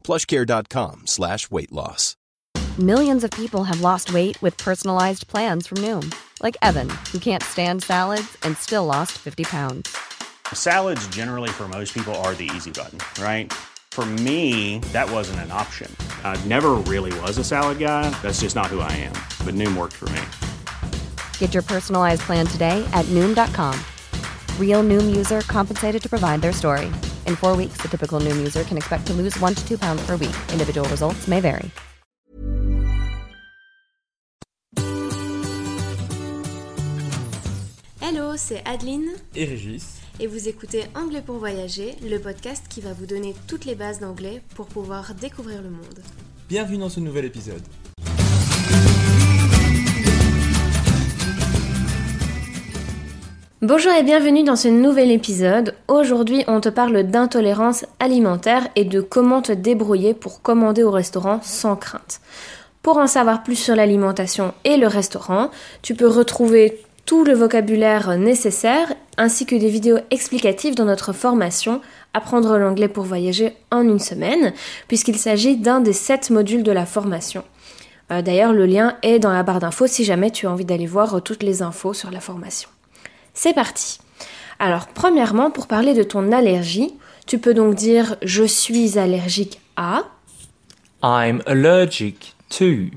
plushcare.com slash weight loss. Millions of people have lost weight with personalized plans from Noom, like Evan, who can't stand salads and still lost 50 pounds. Salads, generally, for most people, are the easy button, right? For me, that wasn't an option. I never really was a salad guy. That's just not who I am. But Noom worked for me. Get your personalized plan today at Noom.com. Real Noom user compensated to provide their story. In four weeks, the typical Noom user can expect to lose one to two pounds per week. Individual results may vary. Hello, c'est Adeline et Régis. et vous écoutez Anglais pour voyager, le podcast qui va vous donner toutes les bases d'anglais pour pouvoir découvrir le monde. Bienvenue dans ce nouvel épisode. Bonjour et bienvenue dans ce nouvel épisode. Aujourd'hui, on te parle d'intolérance alimentaire et de comment te débrouiller pour commander au restaurant sans crainte. Pour en savoir plus sur l'alimentation et le restaurant, tu peux retrouver tout le vocabulaire nécessaire ainsi que des vidéos explicatives dans notre formation Apprendre l'anglais pour voyager en une semaine, puisqu'il s'agit d'un des sept modules de la formation. Euh, D'ailleurs, le lien est dans la barre d'infos si jamais tu as envie d'aller voir toutes les infos sur la formation. C'est parti. Alors, premièrement, pour parler de ton allergie, tu peux donc dire je suis allergique à. I'm allergic to.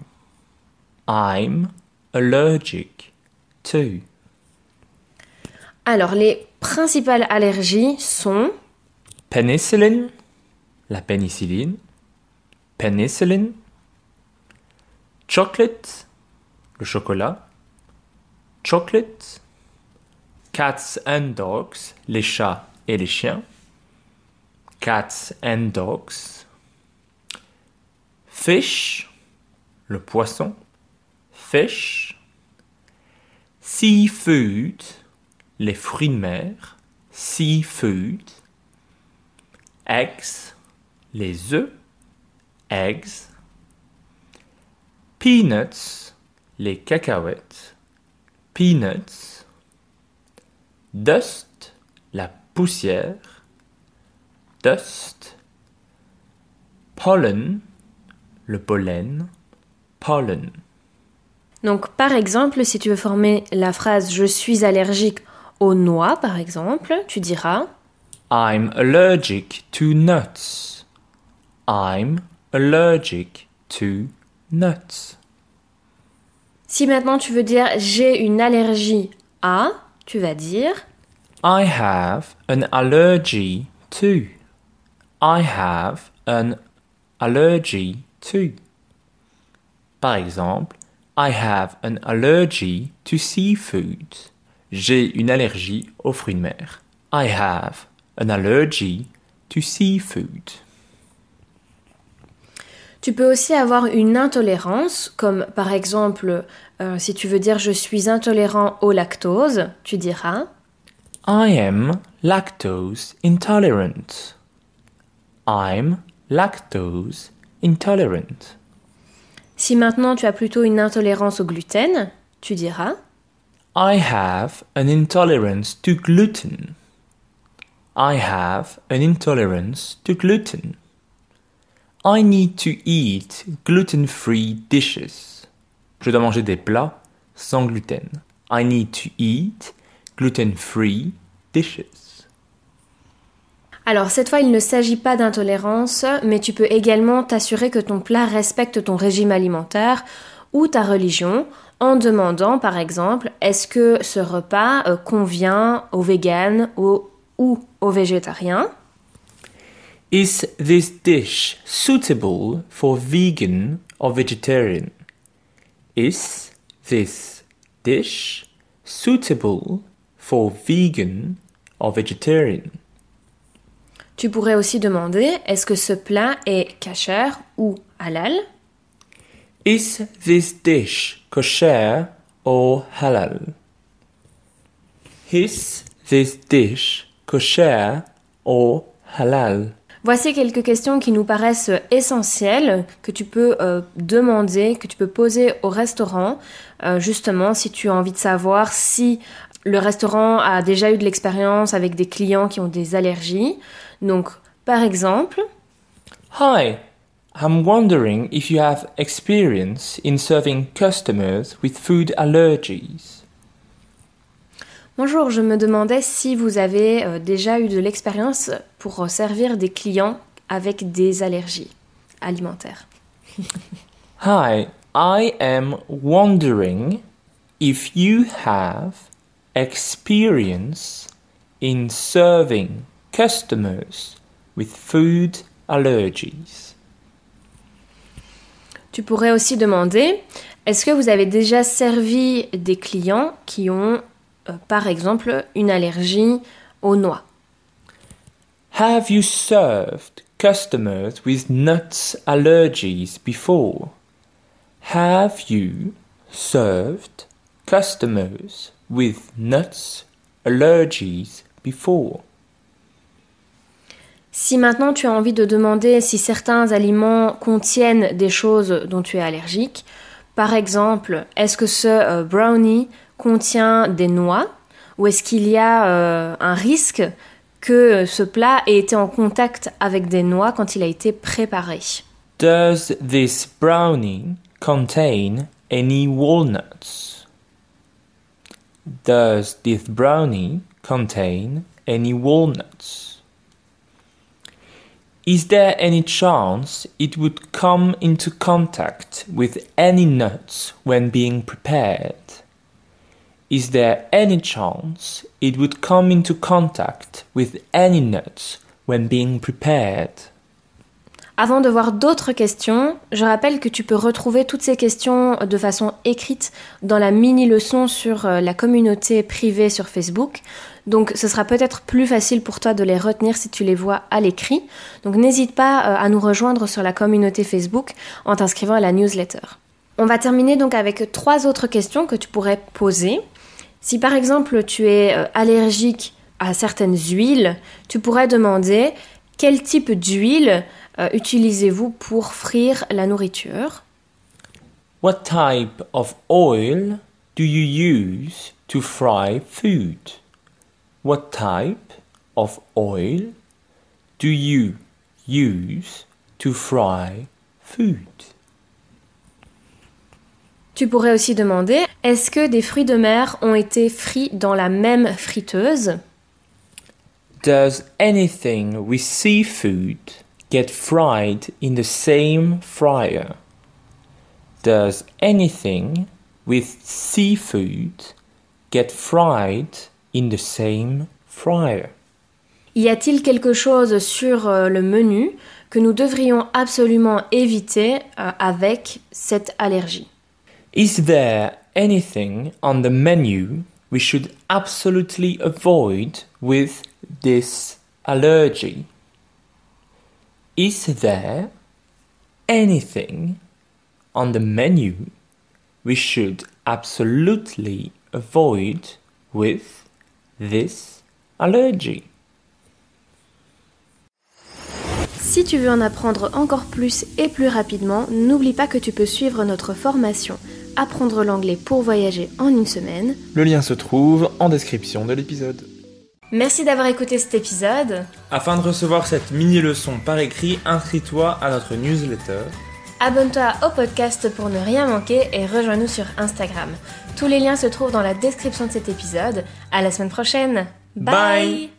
I'm allergic to. Alors, les principales allergies sont Penicillin, la pénicilline. Penicillin. Chocolate, le chocolat. Chocolate. Cats and dogs, les chats et les chiens. Cats and dogs. Fish, le poisson. Fish. Seafood, les fruits de mer. Seafood. Eggs, les œufs. Eggs. Peanuts, les cacahuètes. Peanuts. Dust, la poussière. Dust. Pollen, le pollen. Pollen. Donc, par exemple, si tu veux former la phrase je suis allergique aux noix, par exemple, tu diras I'm allergic to nuts. I'm allergic to nuts. Si maintenant tu veux dire j'ai une allergie à, tu vas dire I have an allergy to. I have an allergy to. Par exemple, I have an allergy to seafood. J'ai une allergie aux fruits de mer. I have an allergy to seafood. Tu peux aussi avoir une intolérance, comme par exemple, euh, si tu veux dire je suis intolérant au lactose, tu diras I am lactose intolerant. I'm lactose intolerant. Si maintenant tu as plutôt une intolérance au gluten, tu diras I have an intolerance to gluten. I have an intolerance to gluten. I need to eat gluten-free dishes. Je dois manger des plats sans gluten. I need to eat gluten-free dishes. Alors cette fois, il ne s'agit pas d'intolérance, mais tu peux également t'assurer que ton plat respecte ton régime alimentaire ou ta religion en demandant par exemple est-ce que ce repas euh, convient aux véganes ou aux végétariens? Is this dish suitable for vegan or vegetarian? Is this dish suitable for vegan or vegetarian? Tu pourrais aussi demander est-ce que ce plat est kasher ou halal? Is this dish kosher or halal? Is this dish kosher or halal? Voici quelques questions qui nous paraissent essentielles, que tu peux euh, demander, que tu peux poser au restaurant, euh, justement si tu as envie de savoir si le restaurant a déjà eu de l'expérience avec des clients qui ont des allergies. Donc, par exemple, Hi, I'm wondering if you have experience in serving customers with food allergies. Bonjour, je me demandais si vous avez euh, déjà eu de l'expérience pour servir des clients avec des allergies alimentaires. Hi, I am wondering if you have experience in serving customers with food allergies. Tu pourrais aussi demander, est-ce que vous avez déjà servi des clients qui ont, euh, par exemple, une allergie aux noix Have you served customers with nuts allergies before? Have you served customers with nuts allergies before? Si maintenant tu as envie de demander si certains aliments contiennent des choses dont tu es allergique, par exemple, est-ce que ce euh, brownie contient des noix ou est-ce qu'il y a euh, un risque que ce plat ait été en contact avec des noix quand il a été préparé? Does this brownie contain any walnuts? Does this brownie contain any walnuts? Is there any chance it would come into contact with any nuts when being prepared? Is there any chance it would come into contact with any nuts when being prepared? Avant de voir d'autres questions, je rappelle que tu peux retrouver toutes ces questions de façon écrite dans la mini-leçon sur euh, la communauté privée sur Facebook. Donc ce sera peut-être plus facile pour toi de les retenir si tu les vois à l'écrit. Donc n'hésite pas euh, à nous rejoindre sur la communauté Facebook en t'inscrivant à la newsletter. On va terminer donc avec trois autres questions que tu pourrais poser. Si par exemple tu es euh, allergique à certaines huiles, tu pourrais demander quel type d'huile euh, utilisez-vous pour frire la nourriture? What type of oil do you use to fry food? What type of oil do you use to fry food? Tu pourrais aussi demander est-ce que des fruits de mer ont été frits dans la même friteuse? Does anything with seafood get fried in the same fryer? Does anything with seafood get fried in the same fryer? Y a-t-il quelque chose sur euh, le menu que nous devrions absolument éviter euh, avec cette allergie? Is there anything on the menu we should absolutely avoid with this allergy? Is there anything on the menu we should absolutely avoid with this allergy? Si tu veux en apprendre encore plus et plus rapidement, n'oublie pas que tu peux suivre notre formation Apprendre l'anglais pour voyager en une semaine. Le lien se trouve en description de l'épisode. Merci d'avoir écouté cet épisode. Afin de recevoir cette mini-leçon par écrit, inscris-toi à notre newsletter. Abonne-toi au podcast pour ne rien manquer et rejoins-nous sur Instagram. Tous les liens se trouvent dans la description de cet épisode. À la semaine prochaine. Bye.